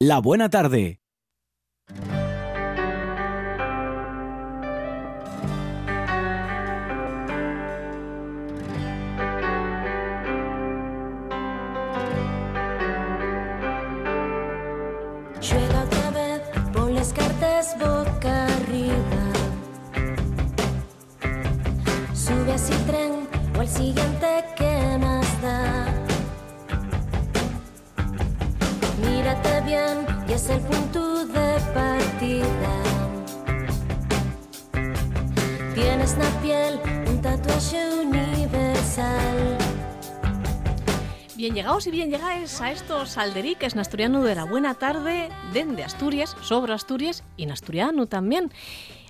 La Buena Tarde. Es el punto de partida. Tienes la piel un tatuaje universal. Bien llegados y bien llegáis a estos alderiques en asturiano de la buena tarde, dende Asturias, sobre Asturias y en asturiano también.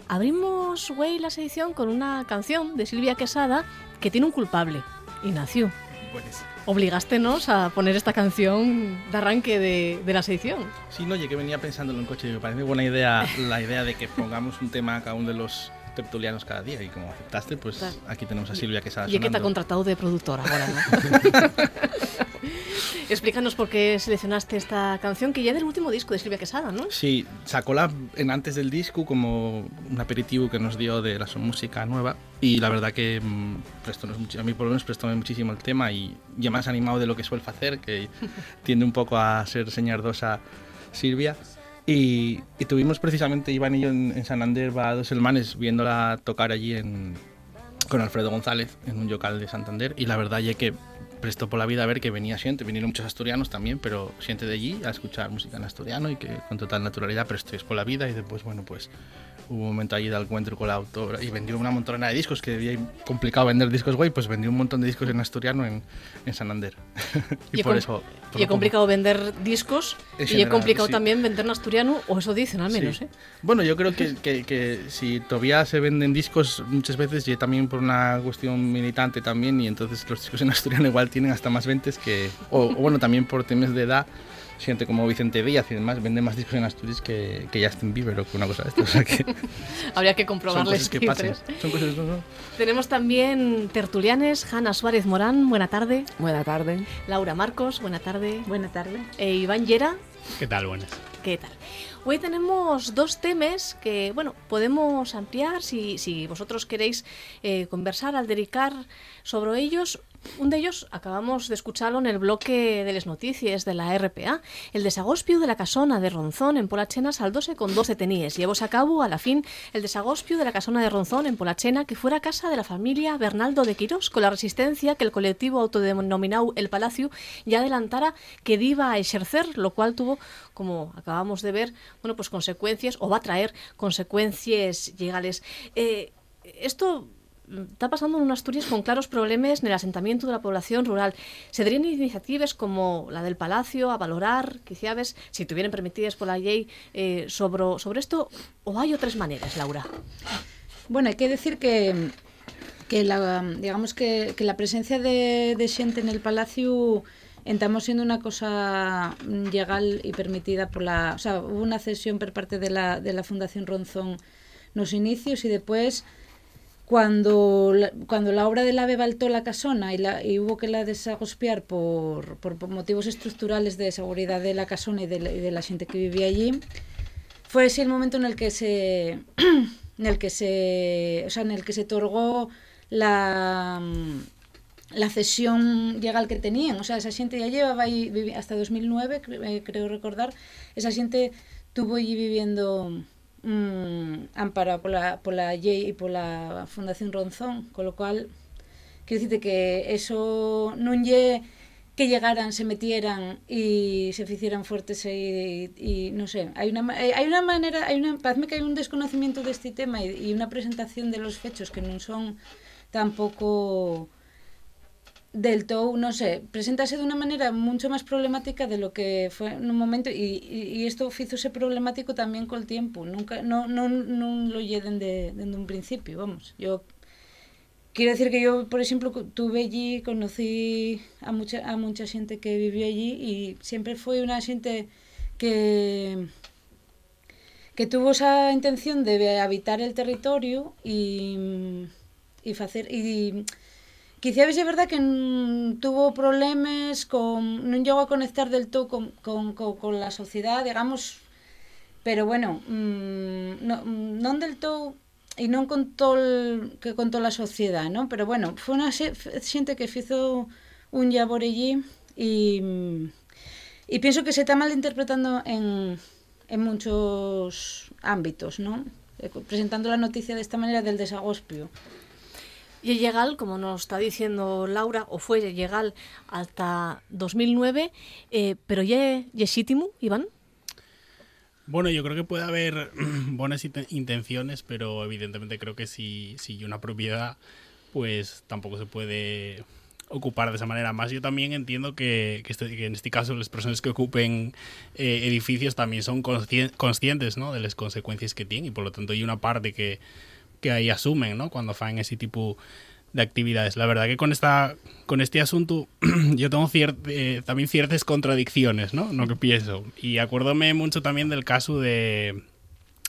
Abrimos, güey, la edición con una canción de Silvia Quesada que tiene un culpable, Ignacio. Pues Obligástenos a poner esta canción de arranque de, de la edición. sí, no, oye, que venía pensándolo en coche y me parece buena idea la idea de que pongamos un tema a cada uno de los tertulianos cada día y como aceptaste, pues aquí tenemos a Silvia que está Y es que te ha contratado de productora ahora, ¿no? Explícanos por qué seleccionaste esta canción, que ya es del último disco de Silvia Quesada, ¿no? Sí, sacó la en antes del disco como un aperitivo que nos dio de la su música nueva y la verdad que mm, muchi- a mí por lo menos prestóme muchísimo el tema y ya más animado de lo que suele hacer, que tiende un poco a ser señardosa Silvia. Y, y tuvimos precisamente, Iván y yo en, en San Ander va dos hermanes viéndola tocar allí en, con Alfredo González en un local de Santander y la verdad ya que prestó por la vida a ver que venía gente, vinieron muchos asturianos también, pero gente de allí a escuchar música en asturiano y que con total naturalidad prestó por la vida y después, bueno, pues hubo un momento allí de encuentro con la autora y vendió una montona de discos, que debía complicado vender discos, güey, pues vendió un montón de discos en asturiano en, en Santander. y, Y por eso... Y he complicado vender discos En y he complicado sí. también vender en asturiano, o eso dicen al menos, Sí. ¿eh? Bueno, yo creo que, que, que si todavía se venden discos muchas veces y también por una cuestión militante también y entonces los discos en asturiano igual tienen hasta más ventas que... O, o bueno, también por temas de edad, gente como Vicente Díaz y demás vende más discos en Asturias que, que Justin Bieber o que una cosa de esto. O sea que Habría que son comprobarles cosas que. Son cosas... no, no. Tenemos también tertulianes, Hanna Suárez Morán, buena tarde. Buena tarde. Laura Marcos, buena tarde. Buena tarde. E Iván Llera, ¿Qué tal? Buenas. ¿qué tal? Hoy tenemos dos temas que, bueno, podemos ampliar si, si vosotros queréis eh, conversar, aldericar sobre ellos. Un de ellos acabamos de escucharlo en el bloque de las noticias de la RPA. El desagospio de la casona de Ronzón en Polachena saldóse con 12 teníes. Llevóse a cabo, a la fin, el desagospio de la casona de Ronzón en Polachena, que fuera casa de la familia Bernaldo de Quirós, con la resistencia que el colectivo autodenominado El Palacio ya adelantara que iba a ejercer, lo cual tuvo, como acabamos de ver, bueno, pues consecuencias, o va a traer consecuencias legales. Eh, esto está pasando en Asturias con claros problemas en el asentamiento de la población rural. Se darían iniciativas como la del Palacio a valorar, quizás, si tuvieran permitidas por la ley, eh, sobre, sobre esto, o hay otras maneras, Laura. Bueno, hay que decir que que la digamos que, que la presencia de, de xente en el palacio estamos siendo una cosa legal y permitida por la, o sea, hubo una cesión por parte de la, de la Fundación Ronzón nos inicios y después cuando la, cuando la obra de la baltó la casona y, la, y hubo que la desagospiar por, por, motivos estructurales de seguridad de la casona y de, la- gente que vivía allí, fue ese el momento en el que se en el que se o sea, en el que se otorgó la mm, la cesión legal que tenían, o sea, esa gente ya llevaba ahí hasta 2009, cre- eh, creo recordar, esa gente tuvo allí viviendo mm, amparado pola, pola Llei e pola Fundación Ronzón, colo cual, quero dicirte que eso non lle que llegaran, se metieran e se ficieran fuertes e, e non sei, hai unha eh, hai unha maneira, hai unha parece que hai un desconocimiento deste tema e, e unha presentación de los fechos que non son tampouco del todo, no sé, preséntase de una manera mucho más problemática de lo que fue en un momento y, y, y esto fízose problemático también con el tiempo, nunca, no, no, no lo lleden de, desde un principio, vamos, yo Quiero decir que yo, por ejemplo, tuve allí, conocí a mucha, a mucha gente que vivió allí y siempre fue una gente que, que tuvo esa intención de habitar el territorio y, y hacer y, quizá é verdad que tuvo problemas con non llegou a conectar del todo con, con, con, con la sociedade, digamos, pero bueno, mmm, no, del todo e non con todo que con toda a sociedade, non? Pero bueno, foi unha xente que fizo un labor allí e e penso que se está mal interpretando en en muchos ámbitos, non? Presentando la noticia de esta manera del desagospio. Y es legal, como nos está diciendo Laura, o fue legal hasta 2009, eh, pero ya Iván. Bueno, yo creo que puede haber buenas intenciones, pero evidentemente creo que si, si una propiedad, pues tampoco se puede ocupar de esa manera. Más yo también entiendo que, que, este, en este caso las personas que ocupen eh, edificios también son conscientes ¿no? de las consecuencias que tienen y por lo tanto hay una parte que, que ahí asumen ¿no? cuando hacen ese tipo de actividades. La verdad que con esta con este asunto yo tengo eh, también ciertas contradicciones, ¿no? Lo que pienso. Y acuérdome mucho también del caso de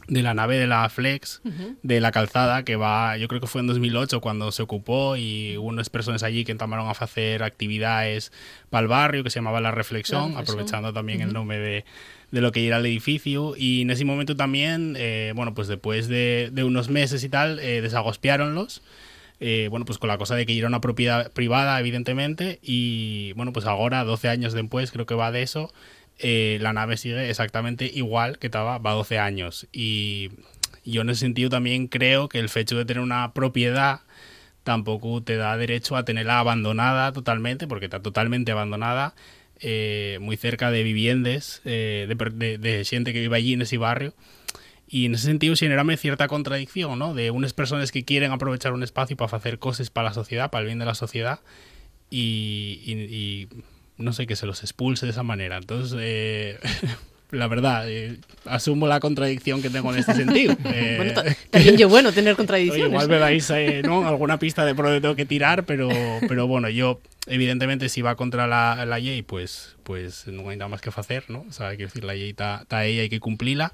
de la nave de la Flex, de la calzada, que va, yo creo que fue en 2008 cuando se ocupó y hubo unas personas allí que entramaron a hacer actividades para el barrio que se llamaba La Reflexión, aprovechando también el nombre de, de, lo que era el edificio. Y en ese momento también, eh, bueno, pues después de, unos meses y tal, eh, desagospiáronlos eh, bueno, pues con la cosa de que era una propiedad privada, evidentemente, y bueno, pues ahora, 12 años después, creo que va de eso, eh, la nave sigue exactamente igual que estaba, va 12 años. Y yo en ese sentido también creo que el hecho de tener una propiedad tampoco te da derecho a tenerla abandonada totalmente, porque está totalmente abandonada, eh, muy cerca de viviendas, de, de, de gente que vive allí en ese barrio. Y en ese sentido generame cierta contradicción, ¿no? De unas personas que quieren aprovechar un espacio para hacer cosas para la sociedad, para el bien de la sociedad, y, y, no sé, que se los expulse de esa manera. Entonces, eh, la verdad, eh, asumo la contradicción que tengo en este sentido. Eh, bueno, también yo bueno tener contradicciones. igual me dais ¿no? alguna pista de por donde tengo que tirar, pero, pero bueno, yo evidentemente si va contra la, la ley, pues, pues no hay nada más que hacer, ¿no? O sea, hay que decir, la ley está ahí, hay que cumplirla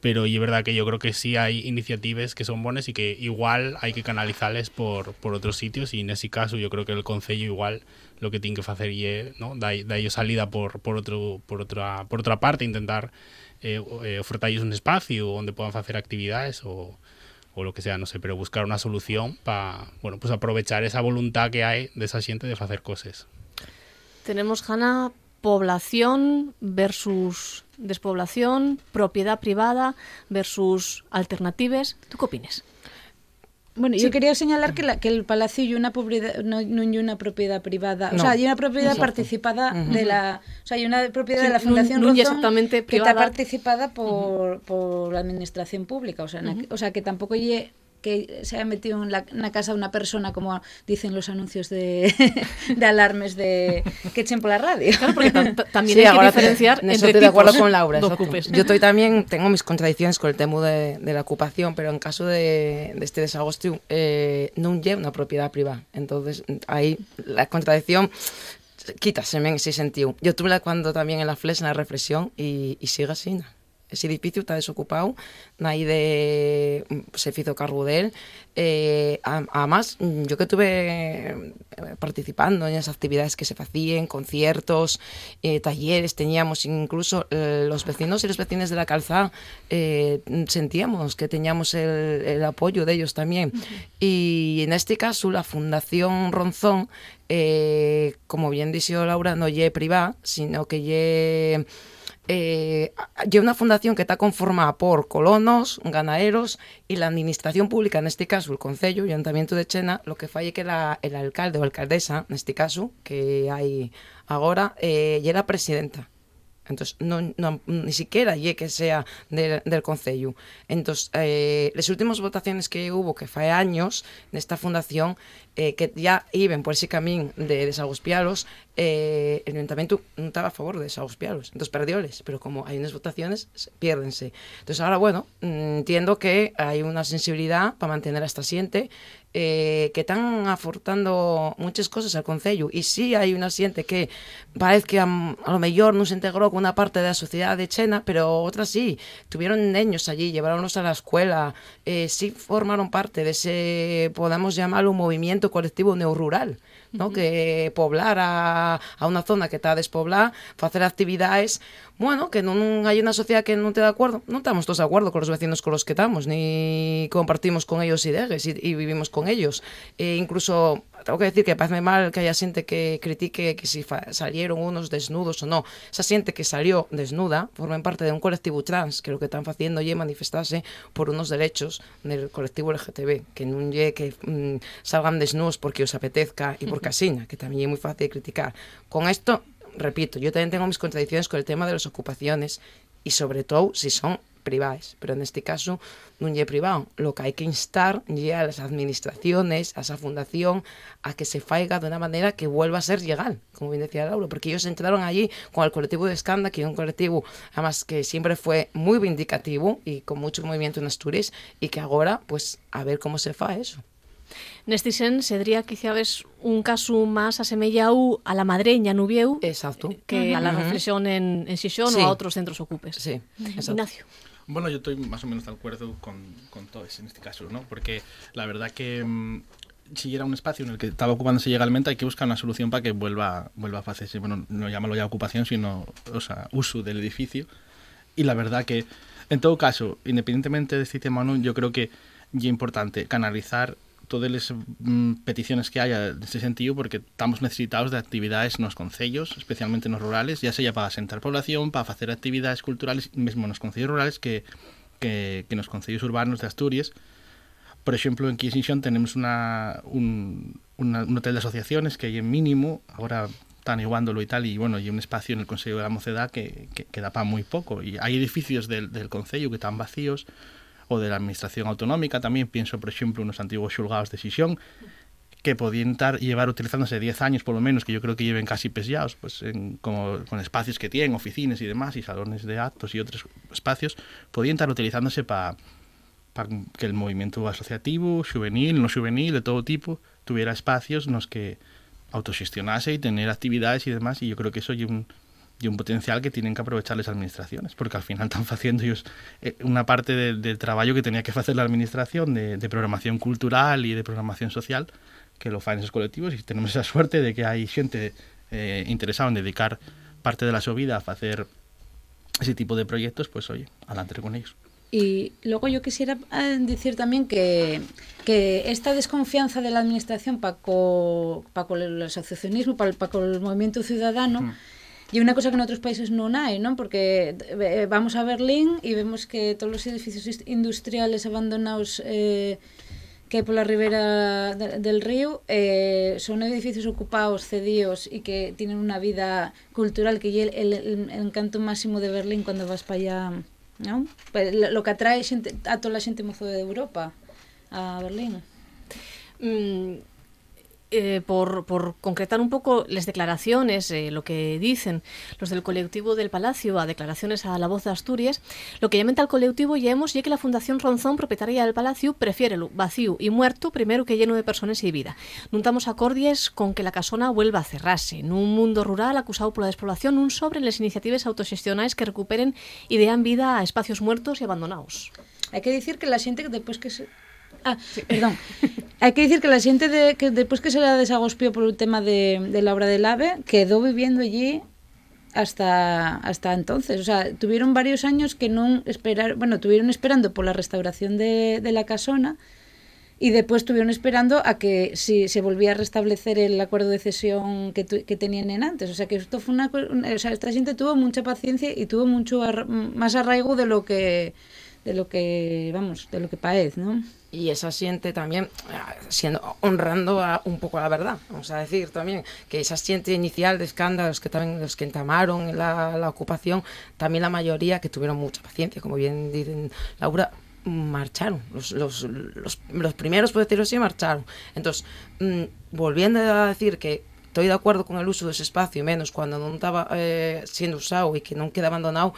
pero es verdad que yo creo que sí hay iniciativas que son buenas y que igual hay que canalizarles por, por otros sitios y en ese caso yo creo que el Concello igual lo que tiene que hacer es ¿no? da, ellos salida por, por, por, por parte, intentar eh, eh, ofrecerles un espacio donde puedan hacer actividades o lo que sea, no sé, pero buscar una solución para bueno, pues aprovechar esa voluntad que hay de esa gente de hacer cosas. Tenemos, Hanna, población versus despoblación, propiedad privada versus alternativas. ¿Tú qué opinas? Bueno, sí. yo quería señalar que, la, que el palacio y una propiedad, no, no hay una propiedad privada, no. o sea, hay una propiedad Exacto. participada uh -huh. de la, o sea, hay una propiedad sí, de la Fundación que está participada por, uh -huh. por la administración pública, o sea, uh -huh. o sea que tampoco hay que se haya metido en la, en la casa una persona, como dicen los anuncios de, de alarmes de que echen por la radio. Claro, porque también sí, hay que diferenciar te, estoy de acuerdo con Laura. Yo estoy también, tengo mis contradicciones con el tema de, de la ocupación, pero en caso de, de este desagosto, eh, no lleva una propiedad privada. Entonces, ahí la contradicción quítase en ese sentido. Yo tuve la cuando también en la flecha, en la reflexión, y, y sigue así, ¿no? Ese edificio está desocupado, nadie de, se hizo cargo de él. Eh, además, yo que estuve eh, participando en esas actividades que se hacían, conciertos, eh, talleres, teníamos incluso eh, los vecinos y los vecinos de la calzada, eh, sentíamos que teníamos el, el, apoyo de ellos también. Uh -huh. Y en este caso, la Fundación Ronzón, eh, como bien dijo Laura, no ye privada, sino que ye eh, una fundación que está conformada por colonos, ganaderos y la administración pública, en este caso el Concello y Ayuntamiento de Chena, lo que falle que la, el alcalde o alcaldesa, en este caso, que hay ahora, eh, era presidenta. Entonces, no, no, ni siquiera lle que sea de, del Concello. Entonces, eh, últimas votaciones que hubo, que fue años, nesta fundación, eh, que ya iban por ese camino de desagospialos, eh, el ayuntamiento no estaba a favor de desagospialos. Entonces, perdioles. Pero como hay unas votaciones, piérdense. Entonces, ahora, bueno, entiendo que hay una sensibilidad para mantener a esta siente eh, que están aportando muchas cosas al Concello y sí hay una xente que parece que a, a lo mejor no se integró con una parte de la sociedad de Chena, pero otras sí, tuvieron niños allí, llevaronlos a la escuela, eh, sí formaron parte de ese, podamos llamarlo, un movimiento colectivo neorural. no? que poblar a, a unha zona que está despoblada, facer actividades, bueno, que non hai unha sociedade que non te de acordo, non estamos todos de acordo con os vecinos con los que estamos, ni compartimos con ellos ideas e, e vivimos con ellos. E incluso tengo que decir que parece mal que haya xente que critique que si salieron unos desnudos ou no. Esa xente que salió desnuda forman parte de un colectivo trans que lo que están facendo é manifestarse por unos derechos del colectivo LGTB, que lle que mm, salgan desnudos porque os apetezca e por casina, que tamén é moi fácil de criticar. Con esto, repito, yo tamén tengo mis contradicciones con el tema de las ocupaciones e sobre todo si son privadas, pero neste caso non lle privado. Lo que hai que instar lle a las administraciones, a esa fundación, a que se faiga de unha maneira que vuelva a ser legal, como bien decía Laura, porque ellos entraron allí con el colectivo de Escanda, que é un colectivo, además, que siempre fue muy vindicativo y con mucho movimiento en Asturias, y que agora, pues, a ver como se fa eso. Neste sen, se diría quizás un caso máis asemellado a la madreña Nubieu Exacto. que a la reflexión en, en Xixón Sí. ou a outros centros ocupes. Sí, exacto. Ignacio. Bueno, yo estoy más o menos de acuerdo con, con todos en este caso, ¿no? Porque la verdad que mm, si era un espacio en el que estaba ocupándose legalmente, hay que buscar una solución para que vuelva, vuelva a hacerse, bueno, no llamarlo ya ocupación, sino, o sea, uso del edificio. Y la verdad que, en todo caso, independientemente de este tema o no, yo creo que es importante canalizar todas las mm, peticiones que haya en ese sentido porque estamos necesitados de actividades nos concellos, especialmente nos rurales, ya sea para asentar población, para hacer actividades culturales, mesmo nos concellos rurales que, que, que nos concellos urbanos de Asturias. Por ejemplo, en Quisixón tenemos una, un, una- un hotel de asociaciones que hay en mínimo, ahora están iguándolo y tal, y bueno, y un espacio en el Consejo de la Mocedad que, que, que da para muy poco. Y hay edificios del, del que están vacíos, o de la Administración Autonómica también, pienso, por ejemplo, unos antiguos xulgados de Xixón, que podían estar llevar utilizándose 10 años por lo menos, que yo creo que lleven casi pesados, pues en- como con espacios que tienen, oficinas y demás, y salones de actos y otros espacios, podían estar utilizándose para que el movimiento asociativo, juvenil, no juvenil, de todo tipo, tuviera espacios en los que autogestionase y tener actividades y demás, y yo creo que eso hay un, y un potencial que tienen que aprovechar las administraciones, porque al final están haciendo ellos eh, una parte de- del trabajo que tenía que hacer la administración de, de programación cultural y de programación social, que lo fan esos colectivos, y tenemos esa suerte de que hay gente eh, interesada en dedicar parte de la su vida a hacer ese tipo de proyectos, pues oye, adelante con ellos. Y luego yo quisiera eh, decir también que, que esta desconfianza de la administración para co, pa co el asociacionismo, para co el movimiento ciudadano, Y una cosa que en otros países non hai, non? Porque eh, eh, vamos a Berlín e vemos que todos os edificios industriales abandonados eh, que pola ribera de, del río eh, son edificios ocupados, cedidos e que tienen unha vida cultural que é el, el, el encanto máximo de Berlín cando vas para allá, non? Lo que atrae xente, a toda a xente mozo de Europa a Berlín. Mm, eh, por, por concretar un poco las declaraciones, eh, lo que dicen los del colectivo del Palacio a declaraciones a la voz de Asturias, lo que llaman al colectivo llevemos ya que la Fundación Ronzón, propietaria del Palacio, prefiere lo vacío y muerto primero que lleno de personas y vida. Non estamos acordies con que la casona vuelva a cerrarse. Nun mundo rural acusado pola despoblación, un sobre las iniciativas autogestionais que recuperen y dean vida a espacios muertos y abandonados. Hay que decir que la gente después que se... Ah, perdón. Hay que decir que la gente de, que después que se la desagospió por el tema de, la obra del AVE, quedó viviendo allí hasta hasta entonces. O sea, tuvieron varios años que no esperar, bueno, tuvieron esperando por la restauración de, la casona y después estuvieron esperando a que si se volvía a restablecer el acuerdo de cesión que, tu- que tenían en antes. O sea, que esto fue una, una- o sea, esta gente tuvo mucha paciencia y tuvo mucho más arraigo de lo que de lo que vamos, de lo que parece, ¿no? y esa siente también siendo honrando a, un poco la verdad vamos a decir también que esa siente inicial de escándalos que también los que entamaron la, la ocupación también la mayoría que tuvieron mucha paciencia como bien dicen Laura marcharon los, los, los, primeros por decirlo así marcharon entonces mm, volviendo a decir que estoy de acuerdo con el uso de ese espacio menos cuando no estaba eh, siendo usado y que no queda abandonado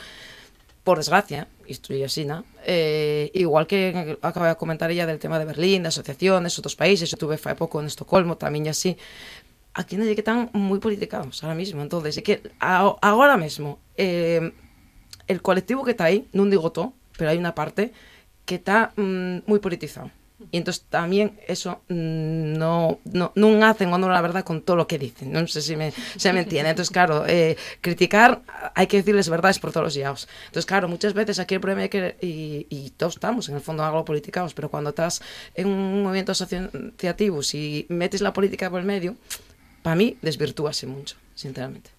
por desgracia, isto é así, ¿no? eh, igual que acaba de comentar ella del tema de Berlín, de asociaciones, outros países, eu tuve fai pouco en Estocolmo, tamén así, aquí non que están moi politicados ahora mismo, entonces, é que a, agora mesmo eh, el colectivo que está aí, non digo todo, pero hai unha parte que está mm, moi politizado. Y entonces también eso mm, no, no, hacen honor a la verdad con todo lo que dicen. Non sei se me, se me entiende. Entonces, claro, eh, criticar hay que decirles verdades por todos los lados. Entonces, claro, muchas veces aquí el problema es que, y, y todos estamos en el fondo algo politicados, pero cuando estás en un movimiento asociativo, si metes la política por el medio, para mí desvirtúase mucho, sinceramente.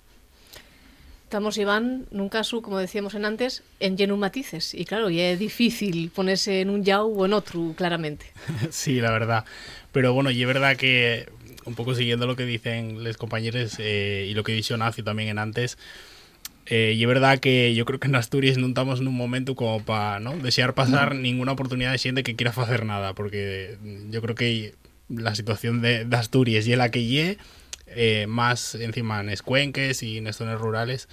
Estamos, Iván, nun caso, como decíamos en antes, en lleno matices. Y claro, y es difícil ponerse en un yao o en otro, claramente. Sí, la verdad. Pero bueno, y es verdad que, un poco siguiendo lo que dicen los compañeros eh, y lo que dicho Nacio también en antes, eh, y es verdad que yo creo que en Asturias no estamos en un momento como para ¿no? desear pasar no. ninguna oportunidad de gente que quiera hacer nada, porque yo creo que la situación de, de Asturias y la que llegue eh, más encima en escuenques y en zonas rurales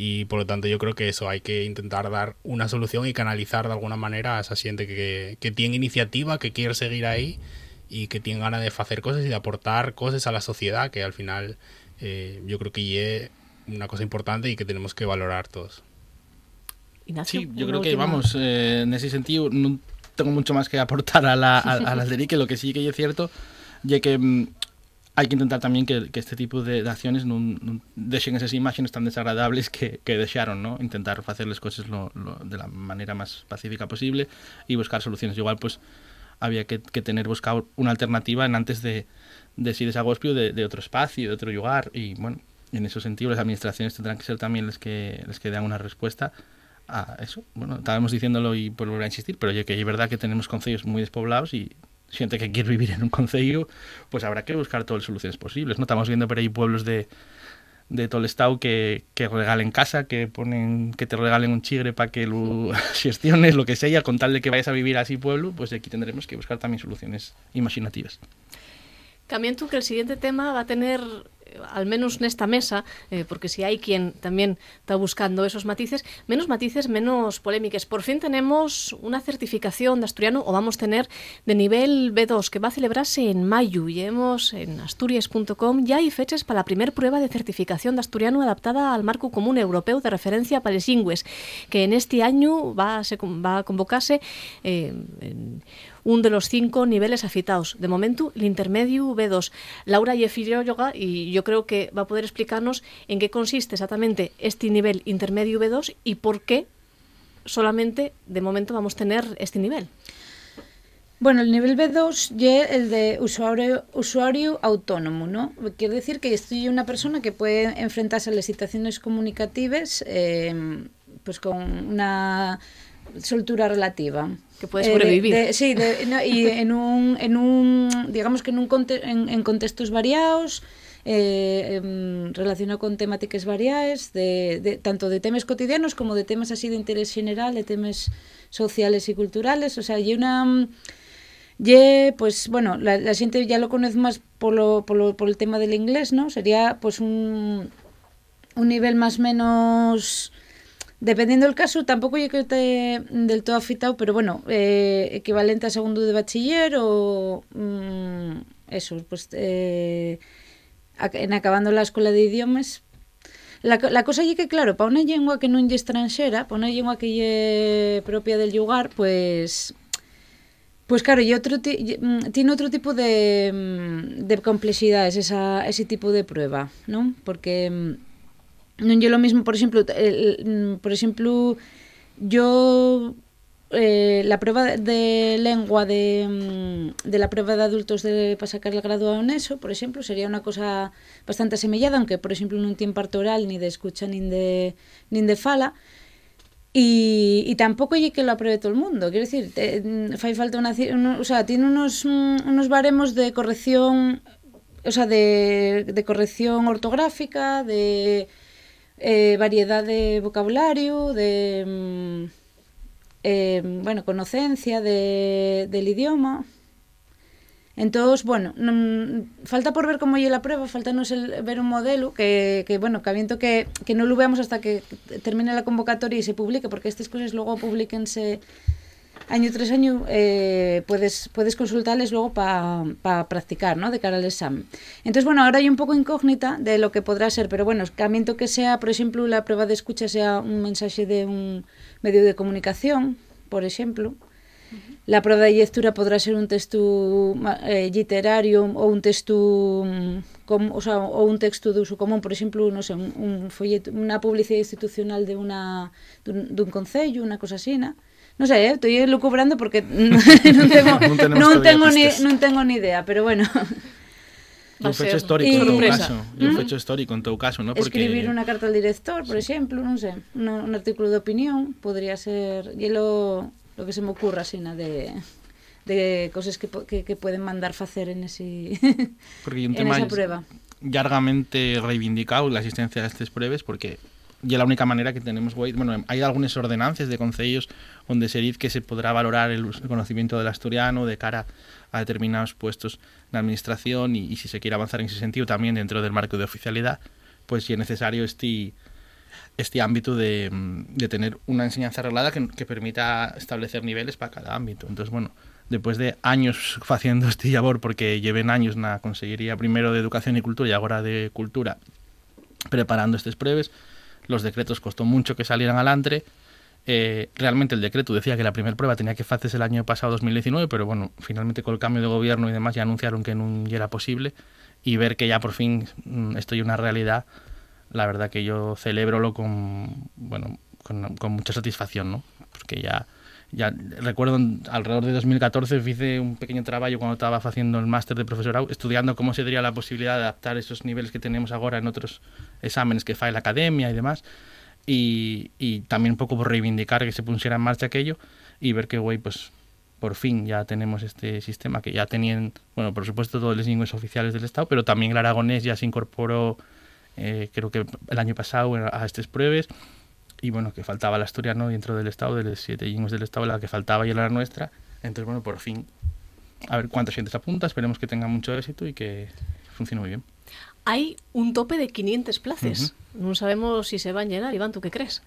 y por lo tanto yo creo que eso hay que intentar dar una solución y canalizar de alguna manera a esa gente que, que tiene iniciativa, que quiere seguir ahí y que tiene ganas de hacer cosas y de aportar cosas a la sociedad que al final eh, yo creo que es una cosa importante y que tenemos que valorar todos. Ignacio, sí, yo creo que vamos, eh, en ese sentido no tengo mucho más que aportar a la, a, a las de que lo que sí que es cierto, ya que mm, hay que intentar también que, que este tipo de, de acciones non, non esas imágenes tan desagradables que, que ¿no? Intentar facerles cosas lo, lo, de la manera más pacífica posible y buscar soluciones. Igual, pues, había que, que tener buscado una alternativa en antes de, de si desagospio de, de otro espacio, de otro lugar y, bueno, en ese sentido las administraciones tendrán que ser también las que, las que una respuesta a eso. Bueno, estábamos diciéndolo y por volver a insistir, pero ya que es verdad que tenemos concellos muy despoblados y gente que quiere vivir en un concello, pues habrá que buscar todas las soluciones posibles. ¿no? Estamos viendo por ahí pueblos de, de estado que, que regalen casa, que ponen que te regalen un chigre para que lo gestiones, lo que sea, con tal de que vayas a vivir así pueblo, pues aquí tendremos que buscar también soluciones imaginativas. También tú que el siguiente tema va a tener al menos nesta mesa, eh, porque si hai quien tamén está buscando esos matices, menos matices, menos polémicas. Por fin tenemos una certificación de asturiano, o vamos a tener, de nivel B2, que va a celebrarse en mayo. Y hemos en asturias.com ya hay fechas para la primera prueba de certificación de asturiano adaptada al marco común europeo de referencia para lingües, que en este año va a, se, va a convocarse eh, en un de los cinco niveles afitados. De momento, el intermedio B2. Laura Yefirióloga, y yo creo que va a poder explicarnos en qué consiste exactamente este nivel intermedio B2 y por qué solamente de momento vamos a tener este nivel. Bueno, el nivel B2 es el de usuario, usuario autónomo, ¿no? Quiere decir que estoy una persona que puede enfrentarse a las situaciones comunicativas eh, pues con una soltura relativa. Que puede sobrevivir. Eh, de, de, sí, de, no, y en un, en un, digamos que en, un conte, en, en contextos variados, eh, eh, relacionado con temáticas variadas, de, de, tanto de temas cotidianos como de temas así de interés general, de temas sociales y culturales. O sea, hay una... Ye, pues bueno, la, la gente ya lo conoce más por, lo, por, lo, por el tema del inglés, ¿no? Sería pues un, un nivel más o menos Dependiendo del caso, tampouco lle que te del todo afitado, pero bueno, eh, equivalente a segundo de bachiller o mm, eso, pues eh, en acabando la escuela de idiomas La, cosa lle que, claro, para unha lengua que non lle estranxera, para unha lengua que lle propia del lugar, pues Pues claro, y otro mm, tiene otro tipo de, mm, de complejidades ese tipo de prueba, ¿no? Porque mm, non lle lo mismo, por exemplo, el, por exemplo, yo eh, la prueba de lengua de, mm, de la prueba de adultos de, para sacar el graduado en eso, por exemplo, sería una cosa bastante asemellada, aunque, por exemplo, non tiene parte oral, ni de escucha, nin de, nin de fala, Y, y tampoco lle que lo apruebe todo el mundo. Quiero decir, te, fai falta una, una, o sea, tiene unos, unos baremos de corrección, o sea, de, de corrección ortográfica, de, eh, variedad de vocabulario, de mm, eh, bueno, conocencia de, del idioma. Entonces, bueno, non, falta por ver como lle la prueba, faltanos el, ver un modelo que, que bueno, que aviento que, que non lo veamos hasta que termine la convocatoria y se publique, porque estas cosas luego publiquense año tras año eh, puedes, puedes consultarles luego para pa practicar, ¿no? De cara al examen. Entonces, bueno, ahora hay un poco incógnita de lo que podrá ser, pero bueno, cambiento que sea, por ejemplo, la prueba de escucha sea un mensaje de un medio de comunicación, por ejemplo. La prueba de lectura podrá ser un texto eh, literario ou un texto mm, com, o, sea, un texto de uso común, por exemplo, no sé, un, un folleto, unha publicidade institucional de una dun, dun concello, unha cosa así, ¿no? No sé, eh, estoy lucubrando porque non tengo, non tengo, ni, non tengo ni idea, pero bueno. un fecho histórico en todo caso. Y un fecho histórico en caso, ¿no? Porque... Escribir una carta al director, por ejemplo, non sé, un, un artículo de opinión podría ser... Y lo, lo que se me ocurra, así, ¿no? de, de cosas que, que, que pueden mandar facer en, ese, porque un en tema esa prueba. largamente reivindicado la asistencia a estas pruebas porque y la única manera que tenemos bueno hay algunas ordenanzas de concellos donde se dice que se podrá valorar el, el conocimiento del asturiano de cara a determinados puestos de administración y, y, si se quiere avanzar en ese sentido también dentro del marco de oficialidad pues si es necesario este este ámbito de, de tener una enseñanza arreglada que, que, permita establecer niveles para cada ámbito. Entonces bueno después de años haciendo este labor porque lleven años en la Consellería primero de Educación y Cultura y ahora de Cultura preparando estas pruebas los decretos costó mucho que salieran adelante. Eh, realmente el decreto decía que la primera prueba tenía que hacerse el año pasado 2019, pero bueno, finalmente con el cambio de gobierno y demás ya anunciaron que no era posible y ver que ya por fin mm, esto es una realidad, la verdad que yo celebro con, bueno, con, con mucha satisfacción, ¿no? Porque ya ya recuerdo alrededor de 2014 hice un pequeño trabajo cuando estaba haciendo el máster de profesorado estudiando cómo se daría la posibilidad de adaptar esos niveles que tenemos ahora en otros exámenes que fae la academia y demás. Y, y también un poco por reivindicar que se pusiera en marcha aquello y ver que güey pues por fin ya tenemos este sistema que ya tenían bueno por supuesto todos los lenguas oficiales del estado pero también el aragonés ya se incorporó eh, creo que el año pasado a estas pruebas y bueno, que faltaba el asturiano dentro del Estado, de los siete lenguas del Estado, la que faltaba y era la nuestra. Entonces, bueno, por fin, a ver cuánta gente se apunta, esperemos que tenga mucho éxito y que funcione muy bien. Hay un tope de 500 plazas. Uh -huh. No sabemos si se van a llenar. Iván, ¿tú qué crees?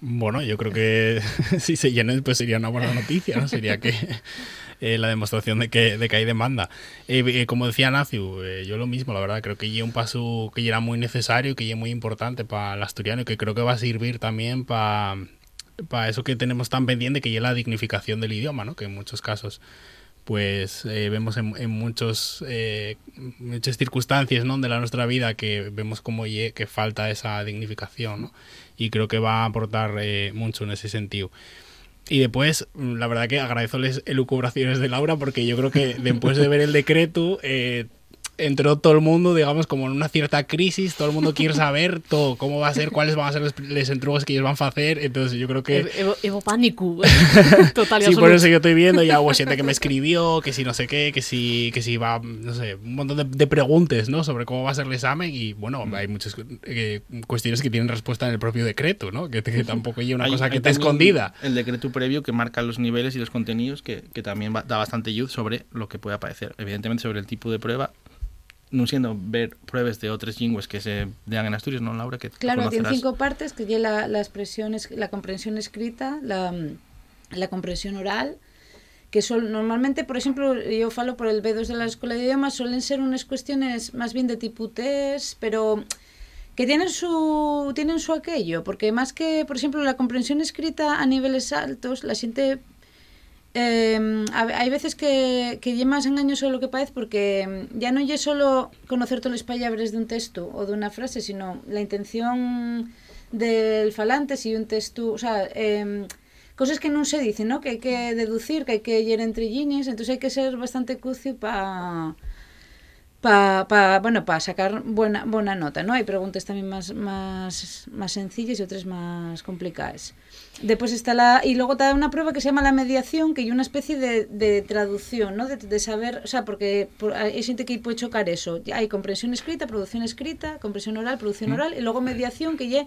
Bueno, yo creo que si se llenen, pues sería una buena noticia, ¿no? Sería que eh, la demostración de que, de que hay demanda. Eh, como decía Nacio, eh, yo lo mismo, la verdad, creo que ya un paso que era muy necesario, que ya muy importante para el asturiano y que creo que va a servir también para para eso que tenemos tan pendiente, que ya la dignificación del idioma, ¿no? Que en muchos casos pues eh, vemos en, en muchos eh, muchas circunstancias ¿no? de la nuestra vida que vemos como ye, que falta esa dignificación ¿no? y creo que va a aportar eh, mucho en ese sentido y después la verdad que agradezco las elucubraciones de Laura porque yo creo que después de ver el decreto eh, entró todo el mundo, digamos, como en una cierta crisis, todo el mundo quiere saber todo, cómo va a ser, cuáles van a ser los entregas que ellos van a hacer, entonces yo creo que... Evo, evo pánico, total y Sí, por eso yo estoy viendo, ya hubo gente que me escribió, que si no sé qué, que si, que si va, no sé, un montón de, de preguntas, ¿no?, sobre cómo va a ser el examen y, bueno, hay muchas eh, cuestiones que tienen respuesta en el propio decreto, ¿no?, que, que tampoco hay una hay, cosa que esté escondida. El decreto previo que marca los niveles y los contenidos que, que también va, da bastante luz sobre lo que puede aparecer, evidentemente sobre el tipo de prueba no siendo ver pruebas de otras lenguas que se dan en Asturias, ¿no, Laura? Que claro, tiene cinco partes, que lleva la, la expresión, la comprensión escrita, la, la comprensión oral, que son normalmente, por ejemplo, yo falo por el B2 de la Escuela de Idiomas, suelen ser unas cuestiones más bien de tipo test, pero que tienen su tienen su aquello, porque más que, por ejemplo, la comprensión escrita a niveles altos, la gente eh, hai veces que, que lle máis engañoso lo que parece porque ya non lle solo conocer todos os palabras dun texto ou dunha frase, sino la intención del falante si un texto, o sea, eh, cosas que non se dicen, ¿no? que hai que deducir, que hai que ler entre líneas, entonces hai que ser bastante cucio para para pa, bueno, pa sacar buena, buena nota, ¿no? Hay preguntas también más, más, más sencillas y otras más complicadas. Después está la... Y luego está una prueba que se llama la mediación, que hay una especie de, de traducción, ¿no? De, de saber... O sea, porque por, gente que puede chocar eso. Hay comprensión escrita, producción escrita, comprensión oral, producción mm. oral, y luego mediación, que ya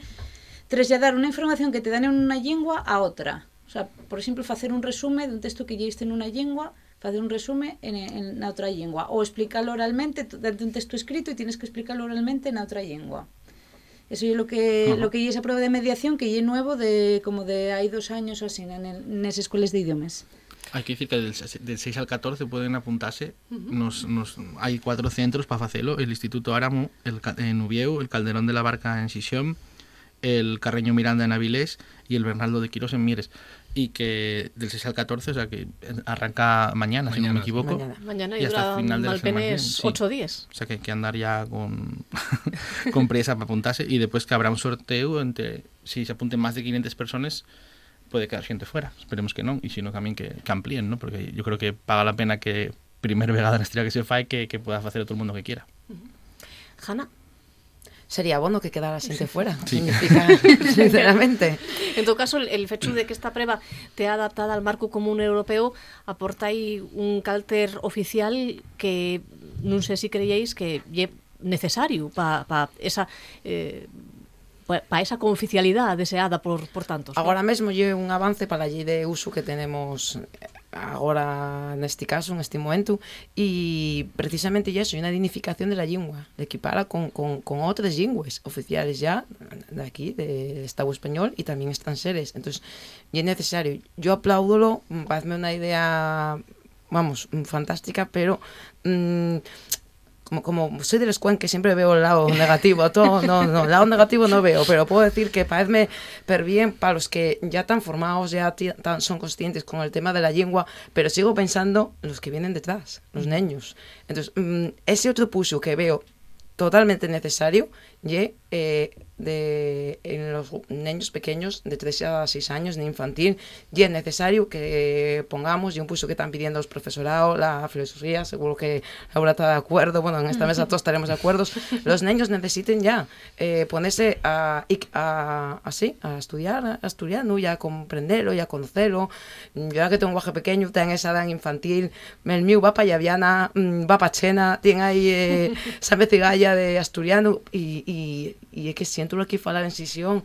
trasladar una información que te dan en una lengua a otra. O sea, por ejemplo, hacer un resumen de un texto que ya esté en una lengua facer un resume en, en na outra lingua ou explícalo oralmente, darte un texto escrito e tienes que explicarlo oralmente na outra lingua. Eso é lo que Ajá. lo que esa prueba de mediación que é nuevo de como de hai dos años ou así en, nes escuelas de idiomas. Hay que decir que del, del 6 al 14 pueden apuntarse. nos, nos, hay cuatro centros para hacerlo. El Instituto Áramo, el, en Ubieu, el Calderón de la Barca en Xixón, el Carreño Miranda en Avilés y el Bernaldo de Quirós en Mieres. Y que del 6 al 14, o sea que arranca mañana, si no me equivoco. Mañana. Mañana y Y hasta el final de la semana sí. días. O sea que hay que andar ya con, con presa para apuntarse. Y después que habrá un sorteo entre, si se apunten más de 500 personas, puede quedar gente fuera. Esperemos que no. Y si no, también que, que amplíen, ¿no? Porque yo creo que paga la pena que primer vegada na estrella que se fai que, que pueda hacer todo el mundo que quiera. Hanna, sería bono que quedara xente fuera, sí. significa, sinceramente. En todo caso, el fecho de que esta preba te adaptada al marco común europeo aporta aí un calter oficial que non sei se si creíais que é necesario para pa esa eh, para esa cooficialidade deseada por, por tantos. Agora ¿no? mesmo lle un avance para a de uso que tenemos agora neste caso, neste momento e precisamente iso, unha dignificación de la lingua de equipara con, con, con outras linguas oficiales ya de aquí, de Estado español e tamén extranjeres entonces, é necesario. Yo aplaudolo, parece unha idea vamos, fantástica pero mm, como, como soy de los que siempre veo el lado negativo, todo, no, no, lado negativo no veo, pero puedo decir que parece per bien para los que ya están formados, ya tan- son conscientes con el tema de la lengua, pero sigo pensando en los que vienen detrás, los niños. Entonces, mm, ese otro puso que veo totalmente necesario y eh, de en los niños pequeños de 3 a 6 años de infantil y es necesario que pongamos y un puso que están pidiendo los profesorados la filosofía seguro que Laura está de acuerdo bueno en esta mesa todos estaremos de acuerdo los niños necesiten ya eh, ponerse a, a así a estudiar a asturiano y a comprenderlo y a conocerlo. Yo ya que tengo un guaje pequeño ten esa edad infantil el mío va para Llaviana mm, va para Chena tiene ahí eh, sabe cigalla de asturiano y, y, y es que siento aquí falar en sesión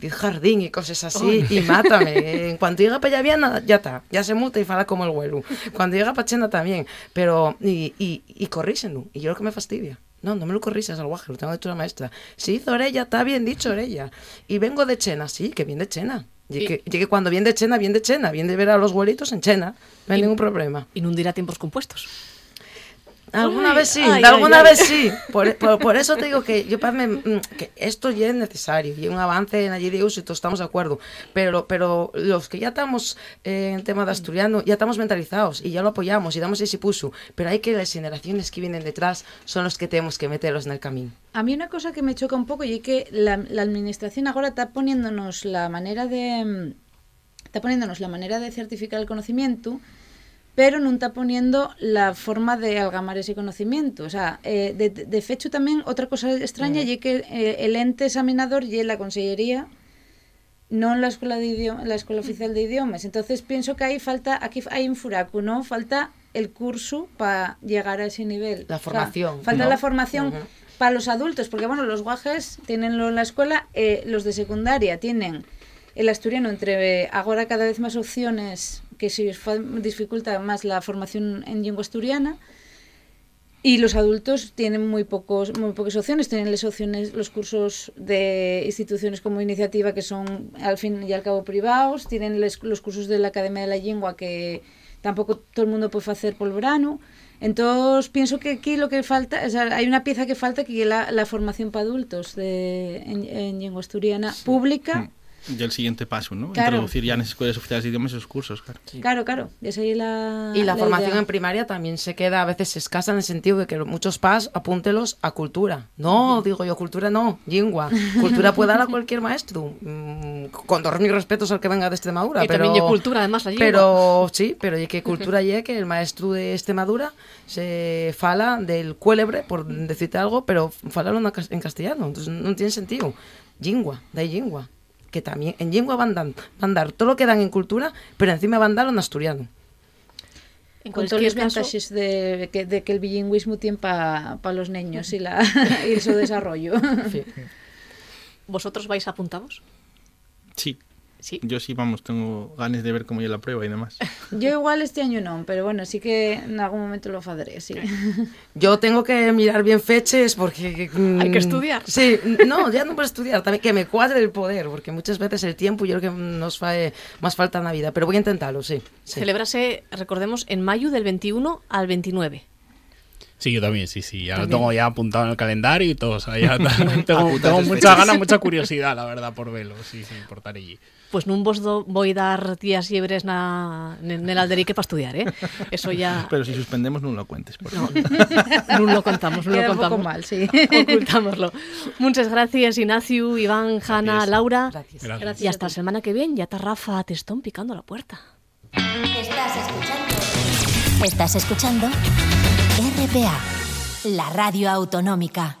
de jardín y cosas así y mátame. En cuanto llega para Llaviana, ya está, ya se muta y fala como el huelu. Cuando llega para Chena también, pero y, y, y corrísenlo, y yo lo que me fastidia. No, no me lo corrises al guaje, lo tengo dicho la maestra. Sí, hizo Orella, está bien dicho Orella. Y vengo de Chena, sí, que bien de Chena. Y, Y- que, que cuando viene de Chena, bien de Chena, bien de ver a los abuelitos en Chena, no hay ningún problema. Y non dirá tiempos compuestos. Alguna Ay, vez sí, ay, alguna ay, vez sí. Por, por, por eso te digo que yo parece mm, que esto ya es necesario y un avance en allí de uso y todos estamos de acuerdo. Pero, pero los que ya estamos eh, en tema de asturiano, ya estamos mentalizados y ya lo apoyamos y damos ese puso. Pero hay que las generaciones que vienen detrás son los que tenemos que meterlos en el camino. A mí una cosa que me choca un poco y es que la, la administración ahora está poniéndonos la manera de mm, está poniéndonos la manera de certificar el conocimiento, pero non está poniendo la forma de algamar ese conocimiento. O sea, eh, de, de fecho tamén outra cosa extraña é que eh, el ente examinador y la consellería non la escuela de idioma, la escuela oficial de idiomas. Entonces pienso que ahí falta, aquí hay un furaco, ¿no? Falta el curso para llegar a ese nivel. La O sea, formación, falta ¿no? la formación Ujú. para los adultos, porque bueno, los guajes tienen en la escuela, eh, los de secundaria tienen el asturiano entre ahora cada vez más opciones que se fa- dificulta más la formación en lengua asturiana y los adultos tienen muy pocos muy pocas opciones. Tienen las opciones los cursos de instituciones como iniciativa que son al fin y al cabo privados. Tienen les- los cursos de la Academia de la Lengua que tampoco todo el mundo puede hacer por el verano. Entonces pienso que aquí lo que falta o sea, hay una pieza que falta que es la, la formación para adultos de, en, en lengua asturiana pública Ya el siguiente paso, ¿no? Claro. Introducir ya en las escuelas oficiales de idiomas esos cursos, claro. claro claro esa es la Y la, formación idea. en primaria también se queda a veces escasa en el sentido de que muchos PAS apúntelos a cultura. No, digo yo, cultura no, lengua. Cultura puede dar a cualquier maestro. Mm, con todos mis respetos al que venga de Extremadura. Y pero, también cultura, además, la lengua. Pero sí, pero y que cultura ya que el maestro de Extremadura se fala del cuélebre, por decirte algo, pero falarlo en cas- en castellano. Entonces no tiene sentido. Lingua, de lengua. Que también en lengua van, dan, van dar todo lo que dan en cultura, pero encima van dar en asturiano. En cualquier los caso, ventajas de que, de que el bilingüismo tiene para los niños y, la, y su desarrollo. Sí. vosotros vais apuntados. Sí. Sí. Yo sí, vamos, tengo ganas de ver cómo yo la prueba y demás. Yo igual este año no, pero bueno, sí que en algún momento lo faré, sí. Yo tengo que mirar bien fechas porque... mm, Hay que estudiar. Sí, no, ya no por estudiar, también que me cuadre el poder, porque muchas veces el tiempo yo creo que nos fae más falta en la vida, pero voy a intentarlo, sí. sí. Celebrase, recordemos, en mayo del 21 al 29. Sí, yo también, sí, sí. Ya lo tengo ya apuntado en el calendario y todo. O sea, ya tengo, tengo muchas ganas, mucha curiosidad, la verdad, por verlo. Sí, sí, por estar allí. Pues non vos do, voy dar días libres na, en el Alderique para estudiar, ¿eh? Eso ya Pero si suspendemos, no lo cuentes. Por favor. no lo contamos, no lo Queda un contamos. poco mal, sí. Ocultámoslo. Muchas gracias, Ignacio, Iván, Hanna, Laura. Gracias. Gracias. Y hasta la semana que viene, ya está Rafa Testón picando la puerta. Estás escuchando. Estás escuchando RPA, la radio autonómica.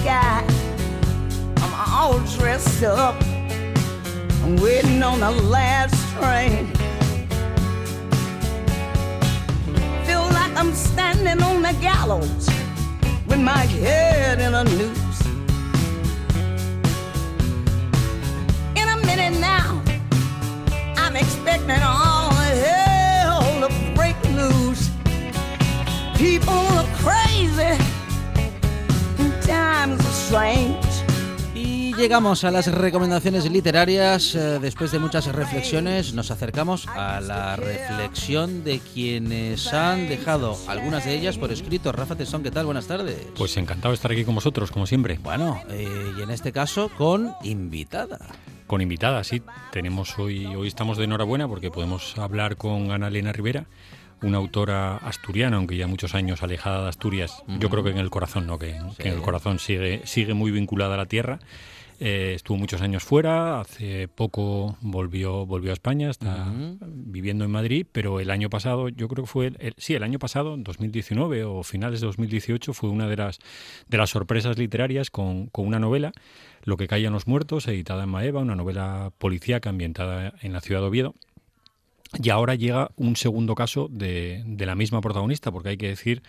Sky. I'm all dressed up. I'm waiting on the last train. Feel like I'm standing on the gallows with my head in a noose. In a minute now, I'm expecting all hell to break loose. People are crazy, Y llegamos a las recomendaciones literarias. Eh, Después de muchas reflexiones, nos acercamos a la reflexión de quienes han dejado algunas de ellas por escrito. Rafa Tesón, ¿qué tal? Buenas tardes. Pues encantado de estar aquí con vosotros, como siempre. Bueno, eh, y en este caso con invitada. Con invitada, sí. Tenemos hoy, hoy estamos de enhorabuena porque podemos hablar con Ana Elena Rivera, una autora asturiana, aunque ya muchos años alejada de Asturias. Yo creo que en el corazón, ¿no? Que, que en el corazón sigue, sigue muy vinculada a la tierra. Eh, estuvo muchos años fuera, hace poco volvió, volvió a España, está viviendo en Madrid, pero el año pasado, yo creo que fue, el, el- sí, el año pasado, 2019 o finales de 2018, fue una de las, de las sorpresas literarias con, con una novela, Lo que callan los muertos, editada en Maeva, una novela policíaca ambientada en la ciudad de Oviedo. Y ahora llega un segundo caso de, de la misma protagonista, porque hay que decir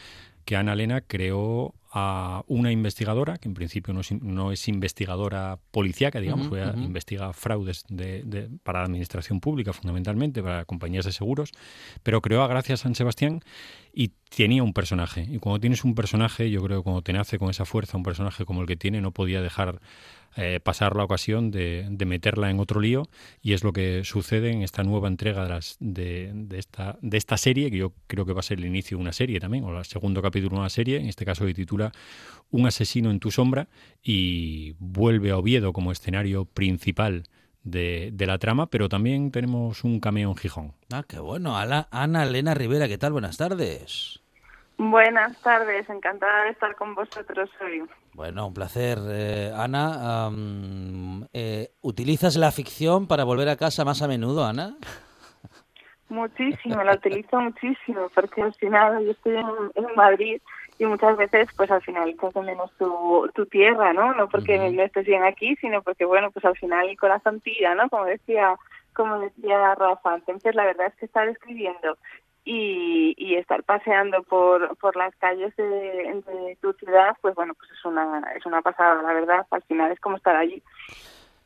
que Ana Elena creó a una investigadora, que en principio no es, no es investigadora policíaca, digamos, investiga fraudes de, de- para la administración pública, fundamentalmente, para compañías de seguros, pero creó a Gracia San Sebastián y tenía un personaje. Y cuando tienes un personaje, yo creo que cuando te nace con esa fuerza un personaje como el que tiene, no podía dejar eh, pasar la ocasión de, de meterla en otro lío y es lo que sucede en esta nueva entrega de, las, de, de esta, de esta serie, que yo creo que va a ser el inicio de una serie también, o el segundo capítulo de una serie, en este caso se titula Un asesino en tu sombra y vuelve a Oviedo como escenario principal de, de la trama, pero también tenemos un cameo en Gijón. Ah, qué bueno. Ala- Ana Elena Rivera, ¿qué tal? Buenas tardes. Buenas tardes, encantada de estar con vosotros hoy. Bueno, un placer. Eh, Ana, am, eh, ¿utilizas la ficción para volver a casa más a menudo, Ana? Muchísimo, la utilizo muchísimo, porque al final yo estoy en, en Madrid y muchas veces, pues al final echas de menos tu, tu tierra, ¿no? No porque no estés bien aquí, sino porque, bueno, pues al final el corazón tira, ¿no? Como decía, como decía Rafa. Entonces, la verdad es que estar escribiendo y, y estar paseando por, por las calles de, de tu ciudad, pues bueno, pues es una, es una pasada, la verdad. Al final es como estar allí.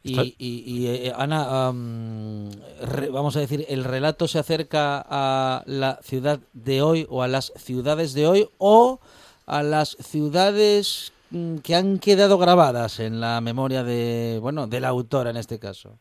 Y, y- y, eh, Ana, am, re- vamos a decir, ¿el relato se acerca a la ciudad de hoy o a las ciudades de hoy o a las ciudades mm, que han quedado grabadas en la memoria de, bueno, de la autora en este caso?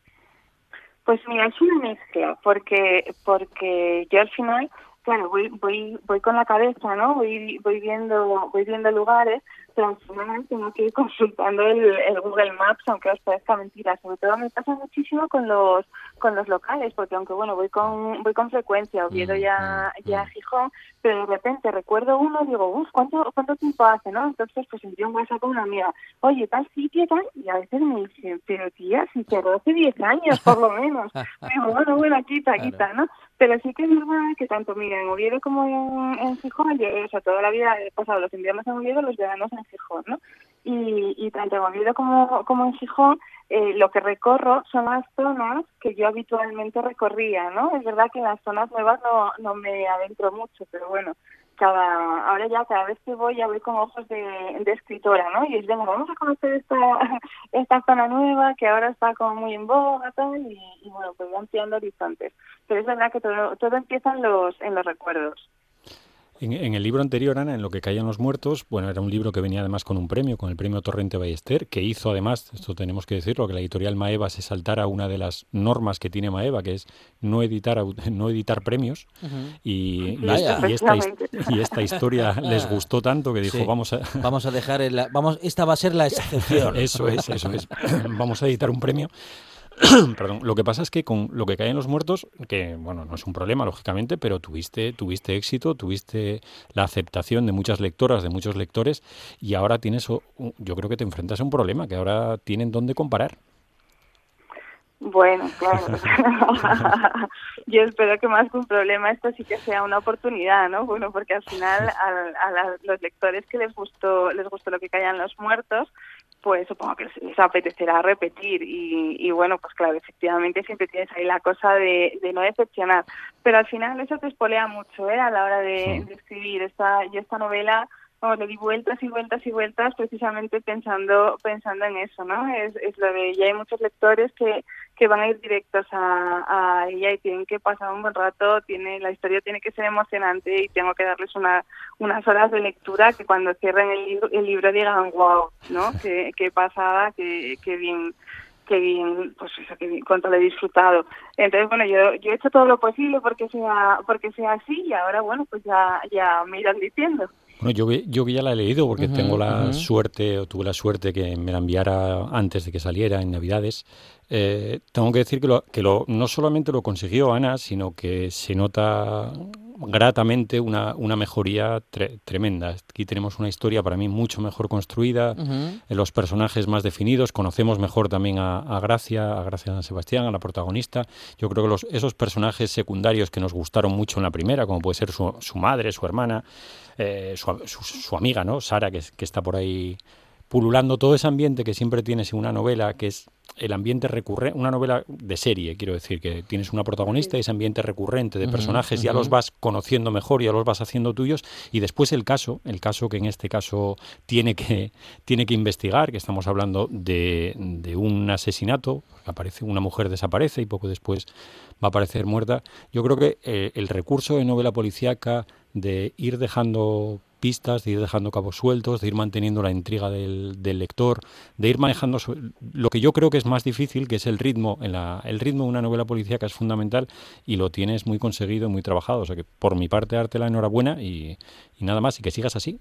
Pues mira, es una mezcla, porque porque yo al final, claro, voy voy voy con la cabeza, ¿no? Voy voy viendo voy viendo lugares, pero al final tengo que ir consultando el, el Google Maps, aunque os parezca mentira. Sobre todo me pasa muchísimo con los con los locales, porque aunque bueno voy con voy con frecuencia, Oviedo ya ya a Gijón, pero de repente recuerdo uno y digo, uff, ¿cuánto, ¿cuánto tiempo hace? no Entonces pues envío un WhatsApp con una amiga, oye, tal sitio, tal, y a veces me dicen, pero tía, si te hace 10 años por lo menos. digo, bueno, bueno, quita, quita, ¿no? Pero sí que es verdad que tanto, mira, en Oviedo como en, en Gijón, yo, o sea, toda la vida he pasado los inviernos en Oviedo, los veranos en Gijón, ¿no? Y, y tanto en Oviedo como, como en Gijón, eh, lo que recorro son las zonas que yo habitualmente recorría, ¿no? Es verdad que en las zonas nuevas no, no me adentro mucho, pero bueno, cada ahora ya cada vez que voy ya voy con ojos de, escritora, ¿no? Y es, venga, vamos a conocer esta, esta zona nueva que ahora está como muy en boga y, y bueno, pues voy ampliando horizontes. Pero es verdad que todo, todo empieza en los, en los recuerdos. En, en, el libro anterior, Ana, en lo que caían los muertos, bueno, era un libro que venía además con un premio, con el premio Torrente Ballester, que hizo además, esto tenemos que decirlo, que la editorial Maeva se saltara una de las normas que tiene Maeva, que es no editar no editar premios. Uh -huh. y, y, esta, y, esta, y, esta, historia les gustó tanto que dijo, Sí. vamos a... Vamos a dejar, el, vamos, esta va a ser la excepción. eso es, eso es. vamos a editar un premio. Perdón, lo que pasa es que con lo que caen los muertos, que bueno, no es un problema, lógicamente, pero tuviste, tuviste éxito, tuviste la aceptación de muchas lectoras, de muchos lectores, y ahora tienes, yo creo que te enfrentas a un problema, que ahora tienen dónde comparar. Bueno, claro. Yo espero que más que un problema esto sí que sea una oportunidad, ¿no? Bueno, porque al final a, a la, los lectores que les gustó les gustó lo que callan los muertos, pues supongo que les, apetecerá repetir. Y, y, bueno, pues claro, efectivamente siempre tienes ahí la cosa de, de no decepcionar, pero al final eso te espolea mucho, ¿eh? A la hora de, de escribir esta yo esta novela vamos, le di vueltas y vueltas y vueltas precisamente pensando pensando en eso, ¿no? Es, es lo de ya hay muchos lectores que, que van a ir directos a, a ella y tienen que pasar un buen rato, tiene la historia tiene que ser emocionante y tengo que darles una unas horas de lectura que cuando cierren el libro, el libro digan wow, ¿no? Qué, qué pasada, qué, qué bien qué bien, pues eso, que bien, cuánto lo he disfrutado. Entonces, bueno, yo, yo he hecho todo lo posible porque sea, porque sea así y ahora, bueno, pues ya, ya me irán diciendo. Bueno, yo, yo que ya la he leído porque uh -huh, tengo la uh -huh. suerte, o tuve la suerte que me la enviara antes de que saliera en Navidades. Eh, tengo que decir que, lo, que lo, no solamente lo consiguió Ana, sino que se nota gratamente una, una mejoría tre tremenda. Aquí tenemos una historia para mí mucho mejor construida, uh -huh. los personajes más definidos, conocemos mejor también a, a, Gracia, a Gracia San Sebastián, a la protagonista. Yo creo que los, esos personajes secundarios que nos gustaron mucho en la primera, como puede ser su, su madre, su hermana, eh, su, su, su, amiga, ¿no? Sara, que, que está por ahí pululando todo ese ambiente que siempre tienes en una novela, que es el ambiente recurrente, una novela de serie, quiero decir, que tienes una protagonista y ese ambiente recurrente de personajes, uh -huh, ya uh -huh. los vas conociendo mejor, ya los vas haciendo tuyos, y después el caso, el caso que en este caso tiene que, tiene que investigar, que estamos hablando de, de un asesinato, aparece una mujer desaparece y poco después va a aparecer muerta. Yo creo que eh, el recurso de novela policíaca de ir dejando de ir dejando cabos sueltos, de ir manteniendo la intriga del, lector, de ir manejando lo que yo creo que es más difícil, que es el ritmo. En la, el ritmo de una novela policíaca es fundamental y lo tienes muy conseguido, muy trabajado. O sea que por mi parte, darte la enhorabuena y, y nada más, y que sigas así.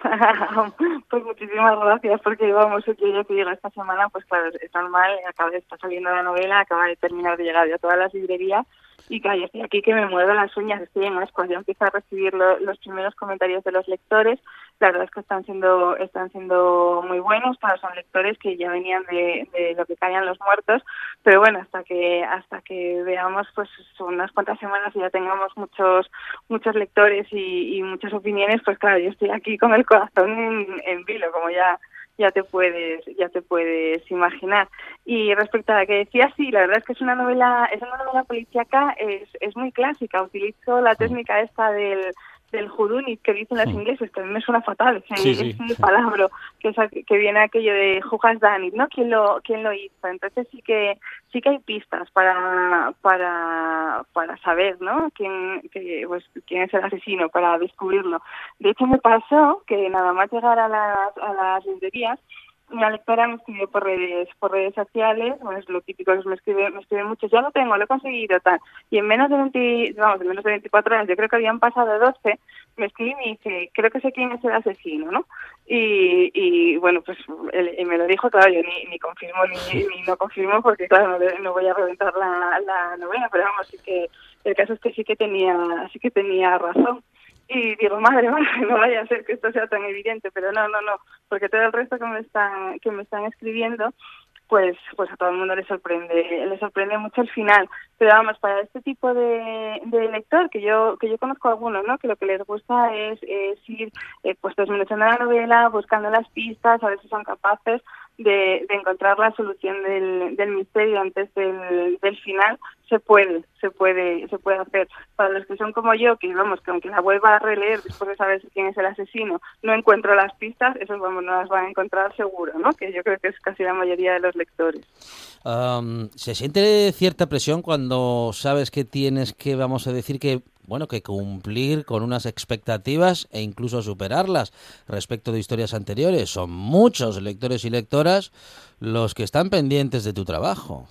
pues muchísimas gracias, porque vamos, yo ya te digo, esta semana, pues claro, es normal, acaba de estar saliendo la novela, acaba de terminar de llegar ya a todas las librerías y claro, yo estoy aquí que me muevo las uñas, estoy en ascuas, ya empiezo a recibir lo, los primeros comentarios de los lectores, la verdad es que están siendo están siendo muy buenos, claro, son lectores que ya venían de, de lo que callan los muertos, pero bueno, hasta que hasta que veamos pues unas cuantas semanas y ya tengamos muchos muchos lectores y, y muchas opiniones, pues claro, yo estoy aquí con el corazón en, en vilo, como ya ya te puedes ya te puedes imaginar. Y respecto a la que decía sí la verdad es que es una novela es una novela policíaca es es muy clásica. Utilizo la técnica esta del del judunit que dicen los ingleses, que a mí me suena fatal, sí, sí. es palabra, que, es, que viene aquello de Jujas Danit, ¿no? ¿Quién lo, quién lo hizo? Entonces sí que sí que hay pistas para para para saber, ¿no? Quién, que, pues, quién es el asesino, para descubrirlo. De hecho me pasó que nada más llegar a las, a las librerías, una lectora me escribió por redes, por redes sociales, bueno, es lo típico, me escribe, me escribe mucho, ya lo tengo, lo he conseguido, tal. Y en menos de 20, vamos, en menos de 24 horas, yo creo que habían pasado 12, me escribe y me dice, creo que sé quién es el asesino, ¿no? Y, y bueno, pues él, y me lo dijo, claro, yo ni, ni confirmo ni, ni no confirmo, porque claro, no, no voy a reventar la, la novela, pero vamos, sí que el caso es que sí que tenía, sí que tenía razón. Y digo, madre, madre, no vaya a ser que esto sea tan evidente, pero no, no, no, porque todo el resto que me están, que me están escribiendo, pues, pues a todo el mundo le sorprende, le sorprende mucho el final. Pero vamos, para este tipo de, de lector, que yo, que yo conozco algunos, ¿no? Que lo que les gusta es, es ir, eh, pues desmenuzando la novela, buscando las pistas, a si son capaces de, de encontrar la solución del, del misterio antes del, del final, se puede, se puede, se puede hacer. Para los que son como yo, que vamos, que aunque la vuelva a releer después de saber quién es el asesino, no encuentro las pistas, esos vamos, no las van a encontrar seguro, ¿no? Que yo creo que es casi la mayoría de los lectores. Am, ¿Se siente cierta presión cuando sabes que tienes que, vamos a decir, que bueno, que cumplir con unas expectativas e incluso superarlas respecto de historias anteriores? Son muchos lectores y lectoras los que están pendientes de tu trabajo.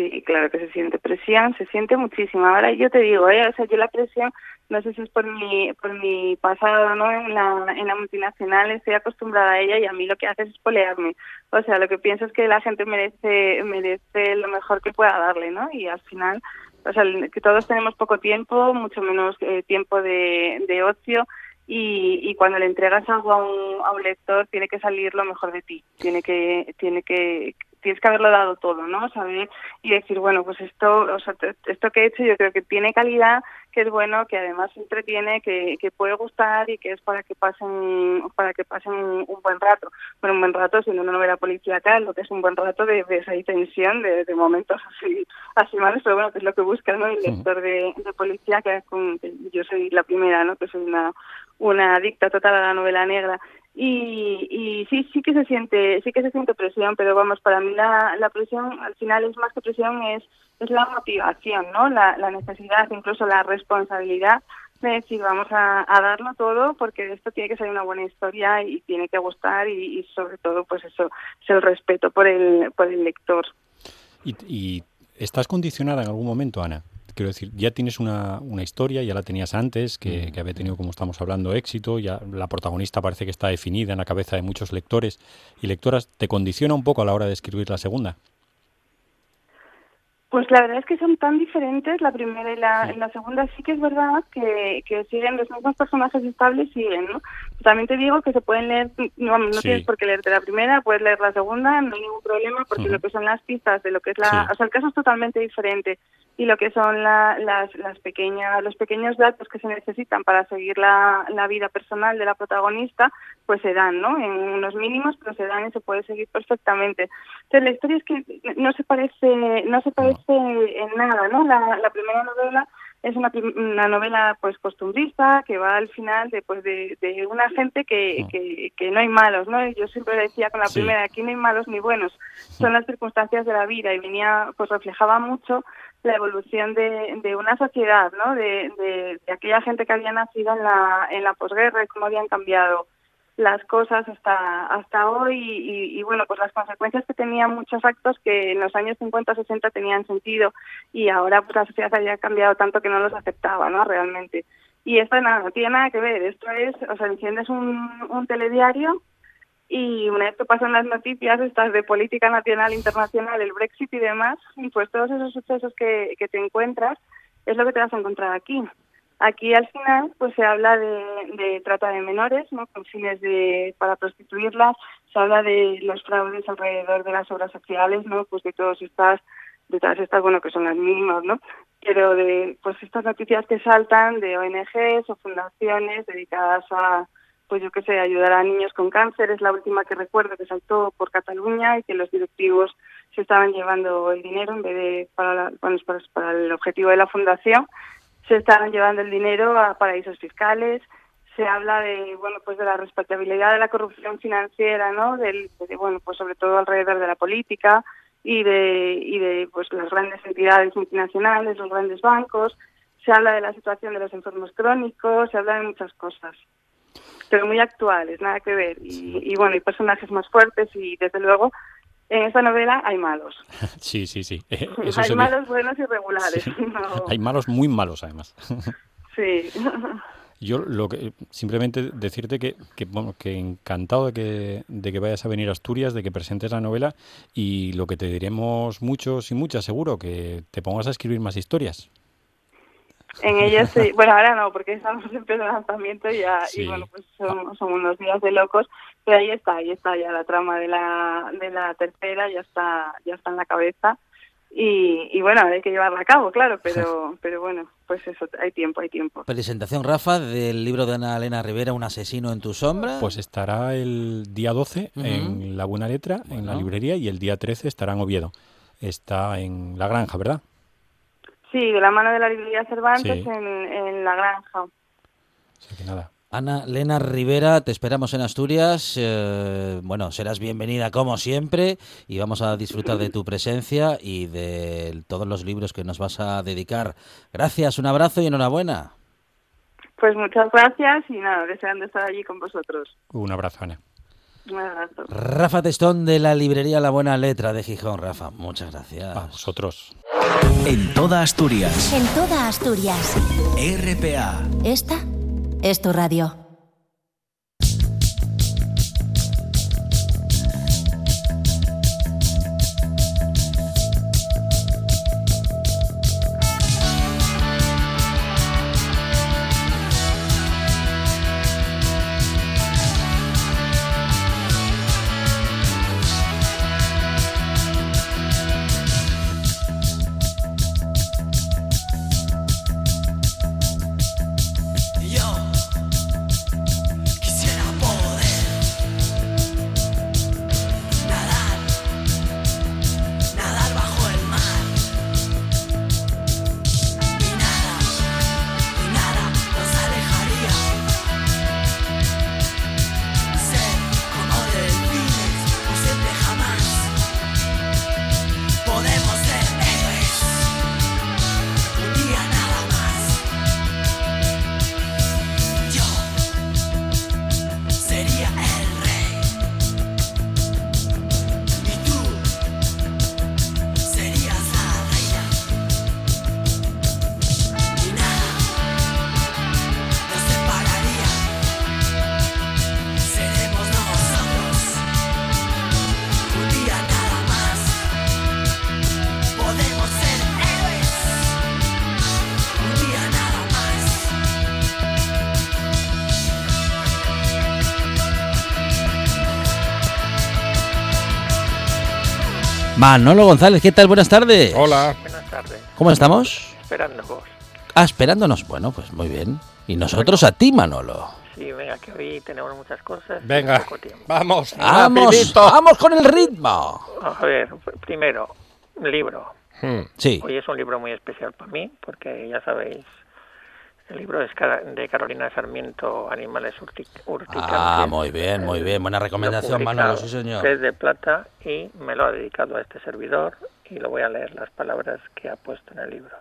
Sí, claro que se siente presión, se siente muchísimo. Ahora yo te digo, ¿eh? o sea, yo la presión, no sé si es por mi, por mi pasado, ¿no? En la, en la multinacional estoy acostumbrada a ella y a mí lo que hace es polearme. O sea, lo que pienso es que la gente merece, merece lo mejor que pueda darle, ¿no? Y al final, o sea, que todos tenemos poco tiempo, mucho menos eh, tiempo de, de ocio. Y, y cuando le entregas algo a un, a un lector tiene que salir lo mejor de ti, tiene que, tiene que, tienes que haberlo dado todo, ¿no? Saber y decir, bueno, pues esto, o sea, esto que he hecho yo creo que tiene calidad, que es bueno, que además entretiene, que, que puede gustar y que es para que pasen, para que pasen un, un buen rato. Bueno, un buen rato siendo una novela policíaca, lo que es un buen rato de, de esa tensión, de, de momentos así, así malos, pero bueno, que es lo que busca, ¿no? El lector de, de policía, que, es con- que yo soy la primera, ¿no? Que soy una, una adicta total a la novela negra y, y sí sí que se siente sí que se siente presión pero vamos para mí la, la presión al final es más que presión es es la motivación no la, necesidad incluso la responsabilidad de decir vamos a, darlo todo porque esto tiene que ser una buena historia y tiene que gustar y, sobre todo pues eso es el respeto por el por el lector ¿Y, y estás condicionada en algún momento, Ana? Quiero decir, ya tienes una, una historia, ya la tenías antes, que, que había tenido, como estamos hablando, éxito, ya la protagonista parece que está definida en la cabeza de muchos lectores y lectoras. ¿Te condiciona un poco a la hora de escribir la segunda? Pues la verdad es que son tan diferentes, la primera y la, y la segunda sí que es verdad que, que siguen los mismos personajes estables, siguen, ¿no? También te digo que se pueden leer, no, no Sí. tienes por qué leerte la primera, puedes leer la segunda, no hay ningún problema, porque lo que son las pistas de lo que es la, Sí. o sea, el caso es totalmente diferente y lo que son la- las, las pequeñas, los pequeños datos que se necesitan para seguir la, la vida personal de la protagonista, pues se dan, ¿no? En unos mínimos, pero se dan y se puede seguir perfectamente. Entonces la historia es que no se parece, no se parece en nada, ¿no? La, la primera novela es una, una novela pues costumbrista que va al final de, pues, de, de una gente que, que, que no hay malos, ¿no? Yo siempre decía con la Sí. primera, aquí no hay malos ni buenos, son las circunstancias de la vida y venía, pues reflejaba mucho la evolución de, de una sociedad, ¿no? De, de, de aquella gente que había nacido en la, en la posguerra y cómo habían cambiado las cosas hasta hasta hoy y, y, bueno pues las consecuencias que tenían muchos actos que en los años 50 60 tenían sentido y ahora pues la sociedad había cambiado tanto que no los aceptaba no realmente. Y esto nada no tiene nada que ver. Esto es o sea enciendes un, un telediario y una vez que pasan las noticias estas de política nacional internacional el Brexit y demás pues todos esos sucesos que, que te encuentras es lo que te vas a encontrar aquí Aquí al final pues se habla de, de trata de menores, ¿no? Con fines de para prostituirlas, se habla de los fraudes alrededor de las obras sociales, ¿no? Pues de todas estas de todas estas, bueno, que son las mínimas, ¿no? Pero de pues estas noticias que saltan de ONGs o fundaciones dedicadas a pues yo qué sé, ayudar a niños con cáncer, es la última que recuerdo que saltó por Cataluña y que los directivos se estaban llevando el dinero en vez de para, la, bueno, para, para el objetivo de la fundación se estaban llevando el dinero a paraísos fiscales se habla de bueno pues de la respetabilidad de la corrupción financiera no del de, bueno pues sobre todo alrededor de la política y de y de pues las grandes entidades multinacionales los grandes bancos se habla de la situación de los enfermos crónicos se habla de muchas cosas pero muy actuales, nada que ver. Y, y bueno, hay personajes más fuertes y desde luego en esta novela hay malos. Sí, sí, sí. Eh, eso hay malos buenos y regulares. Sí. no- Hay malos muy malos, además. Sí. Yo lo que simplemente decirte que, que, bueno, que encantado de que, de que vayas a venir a Asturias, de que presentes la novela y lo que te diremos muchos y muchas seguro, que te pongas a escribir más historias. En ella sí, bueno, ahora no, porque estamos en pleno lanzamiento y ya, Sí. y bueno, pues son, son unos días de locos, pero ahí está, ahí está ya la trama de la, de la tercera, ya está, ya está en la cabeza y, y bueno, hay que llevarla a cabo, claro, pero, pero bueno, pues eso, hay tiempo, hay tiempo. Presentación, Rafa, del libro de Ana Elena Rivera, Un asesino en tu sombra. Pues estará el día 12 Ujú. en La Buena Letra, en la librería, y el día 13 estará en Oviedo. Está en La Granja, ¿verdad? Sí, de la mano de la librería Cervantes Sí. en, en la granja. Así que nada. Ana Elena Rivera, te esperamos en Asturias. eh, bueno, serás bienvenida como siempre y vamos a disfrutar de tu presencia y de todos los libros que nos vas a dedicar. Gracias, un abrazo y enhorabuena. Pues muchas gracias y nada, deseando estar allí con vosotros. Un abrazo, Ana. Un abrazo. Rafa Testón de la librería La Buena Letra de Gijón. Rafa, muchas gracias. A vosotros. En toda Asturias. En toda Asturias. RPA. Esta es tu radio. Manolo González, ¿qué tal? Buenas tardes. Hola. Buenas tardes. ¿Cómo estamos? Esperando vos. Ah, esperándonos. Bueno, pues muy bien. Y nosotros a ti, Manolo. Sí, venga, que hoy tenemos muchas cosas. Venga, poco tiempo. vamos, ¡Vamos! rapidito. ¡Vamos con el ritmo! A ver, pr- primero, un libro. Hmm. Sí. Hoy es un libro muy especial para mí, porque ya sabéis, el libro es de Carolina Sarmiento, Animales urti- urticantes. Ah, muy bien, muy bien. Buena recomendación, Manolo, sí, señor. Pez de Plata y me lo ha dedicado a este servidor y lo voy a leer las palabras que ha puesto en el libro.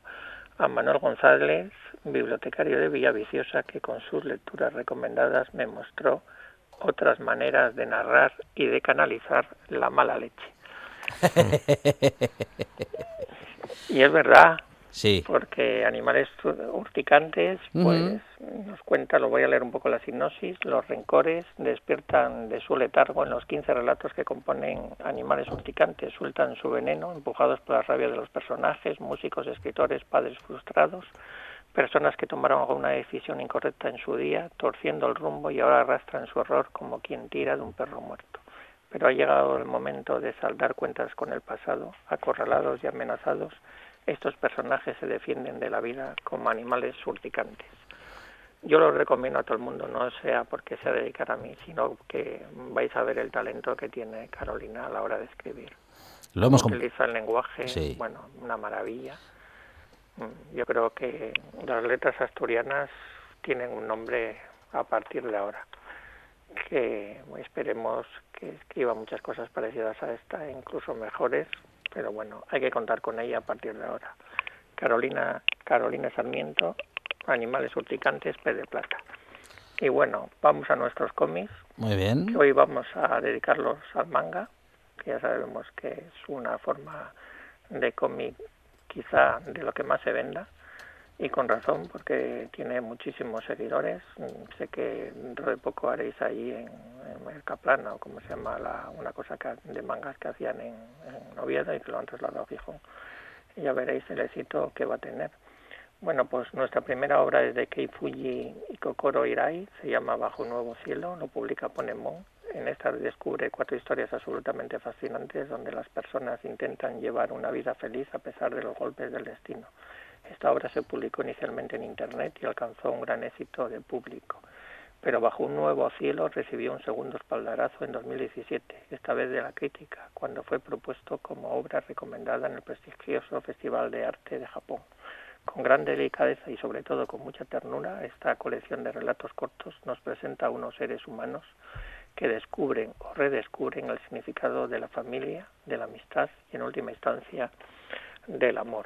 A Manuel González, bibliotecario de Villaviciosa, que con sus lecturas recomendadas me mostró otras maneras de narrar y de canalizar la mala leche. Y es verdad, Sí. porque Animales Urticantes, pues nos cuenta, lo voy a leer un poco la sinopsis, los rencores despiertan de su letargo en los 15 relatos que componen Animales Urticantes, sueltan su veneno, empujados por la rabia de los personajes, músicos, escritores, padres frustrados, personas que tomaron alguna decisión incorrecta en su día, torciendo el rumbo y ahora arrastran su error como quien tira de un perro muerto. Pero ha llegado el momento de saldar cuentas con el pasado, acorralados y amenazados, estos personajes se defienden de la vida como animales urticantes. Yo lo recomiendo a todo el mundo, no sea porque sea dedicar a mí, sino que vais a ver el talento que tiene Carolina a la hora de escribir. Lo hemos Utiliza el lenguaje, Sí. bueno, una maravilla. Mm, Yo creo que las letras asturianas tienen un nombre a partir de ahora. Que esperemos que escriba muchas cosas parecidas a esta, incluso mejores, pero bueno, hay que contar con ella a partir de ahora. Carolina, Carolina Sarmiento, Animales Urticantes, P de Plata. Y bueno, vamos a nuestros cómics. Muy bien. Hoy vamos a dedicarlos al manga, que ya sabemos que es una forma de cómic quizá de lo que más se venda y con razón porque tiene muchísimos seguidores. Sé que dentro de poco haréis ahí en, en Mercaplana o como se llama la, una cosa de mangas que hacían en, en Oviedo y que lo han trasladado a Gijón. Ya veréis el éxito que va a tener. Bueno, pues nuestra primera obra es de Kei Fuji y Kokoro Irai, se llama Bajo un nuevo cielo, lo publica Ponemon. En esta descubre cuatro historias absolutamente fascinantes donde las personas intentan llevar una vida feliz a pesar de los golpes del destino. Esta obra se publicó inicialmente en Internet y alcanzó un gran éxito de público, pero Bajo un nuevo cielo recibió un segundo espaldarazo en 2017, esta vez de la crítica, cuando fue propuesto como obra recomendada en el prestigioso Festival de Arte de Japón. Con gran delicadeza y sobre todo con mucha ternura, esta colección de relatos cortos nos presenta a unos seres humanos que descubren o redescubren el significado de la familia, de la amistad y en última instancia del amor.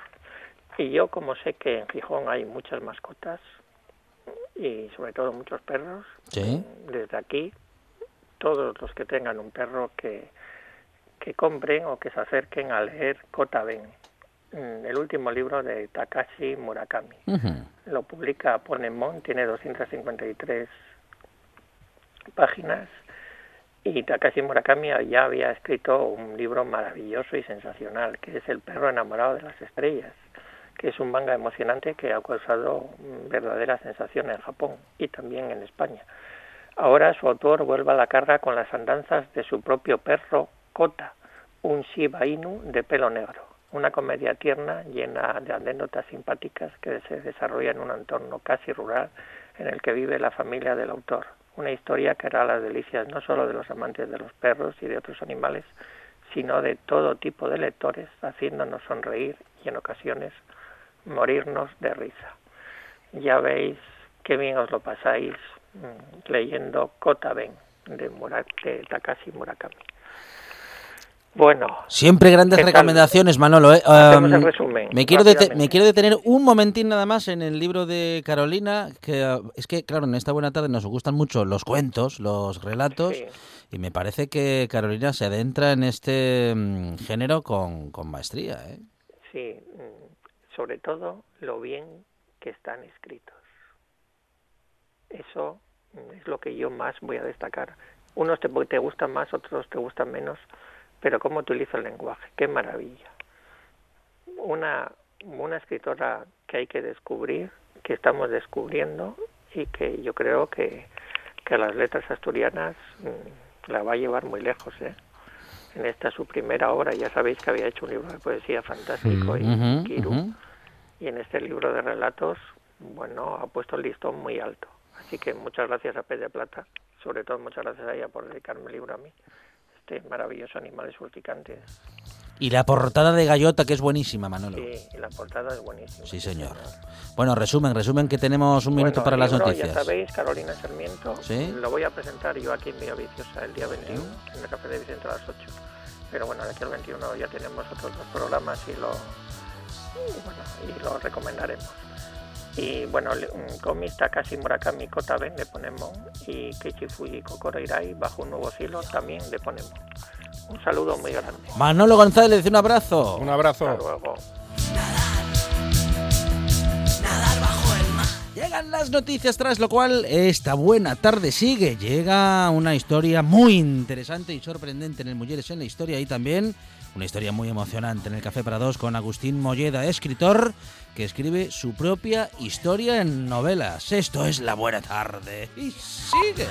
Y yo como sé que en Gijón hay muchas mascotas y sobre todo muchos perros, Sí. desde aquí todos los que tengan un perro que, que compren o que se acerquen a leer Kotaben, mm, el último libro de Takashi Murakami. Lo publica Ponemon, tiene 253 páginas y Takashi Murakami ya había escrito un libro maravilloso y sensacional, que es El perro enamorado de las estrellas, que es un manga emocionante que ha causado mm, verdadera sensación en Japón y también en España. Ahora su autor vuelve a la carga con las andanzas de su propio perro Kota, un Shiba Inu de pelo negro. Una comedia tierna llena de anécdotas simpáticas que se desarrolla en un entorno casi rural en el que vive la familia del autor. Una historia que hará las delicias no solo de los amantes de los perros y de otros animales, sino de todo tipo de lectores, haciéndonos sonreír y en ocasiones morirnos de risa. Ya veis qué bien os lo pasáis mm, leyendo Kotaben de, Mura- de Takashi Murakami. Bueno, Siempre grandes recomendaciones, Manolo. ¿eh? Hacemos el resumen, me, quiero me quiero detener un momentín nada más en el libro de Carolina, que ah, es que, claro, en esta buena tarde nos gustan mucho los cuentos, los relatos, Sí. y me parece que Carolina se adentra en este mm, género con, con maestría. ¿eh? Sí, mm, sobre todo lo bien que están escritos. Eso es lo que yo más voy a destacar. Unos te, te gustan más, otros te gustan menos, pero cómo utiliza el lenguaje, qué maravilla. Una, una escritora que hay que descubrir, que estamos descubriendo y que yo creo que, que las letras asturianas mm, la va a llevar muy lejos, ¿eh? En esta su primera obra, ya sabéis que había hecho un libro de poesía fantástico y Ujú, Kiru, y en este libro de relatos, bueno, ha puesto el listón muy alto. Así que muchas gracias a Pez de Plata, sobre todo muchas gracias a ella por dedicarme el libro a mí, este maravilloso Animales Urticantes. Y la portada de Gallota, que es buenísima, Manolo. Sí, y la portada es buenísima. Sí, señor. Bueno, resumen, resumen, que tenemos un minuto Bueno, para las libro, noticias. Ya sabéis, Carolina Sarmiento. Sí. Lo voy a presentar yo aquí en Villa Viciosa el día 21, en el Café de Vicente a las 8. Pero bueno, de aquí al 21 ya tenemos otros dos programas y lo, y bueno, y lo recomendaremos. Y bueno, le- un cómic Takashi Murakami Kotaben de Ponemon y Keiichi Fuji Kokoro Irai Bajo un nuevo cielo también de Ponemon. Un saludo muy grande. Manolo González, un abrazo. Un abrazo. Hasta luego. Llegan las noticias, tras lo cual esta buena tarde sigue. Llega una historia muy interesante y sorprendente en el Mujeres en la Historia y también una historia muy emocionante en el Café para Dos con Agustín Molleda, escritor que escribe su propia historia en novelas. Esto es La Buena Tarde. Y sigue.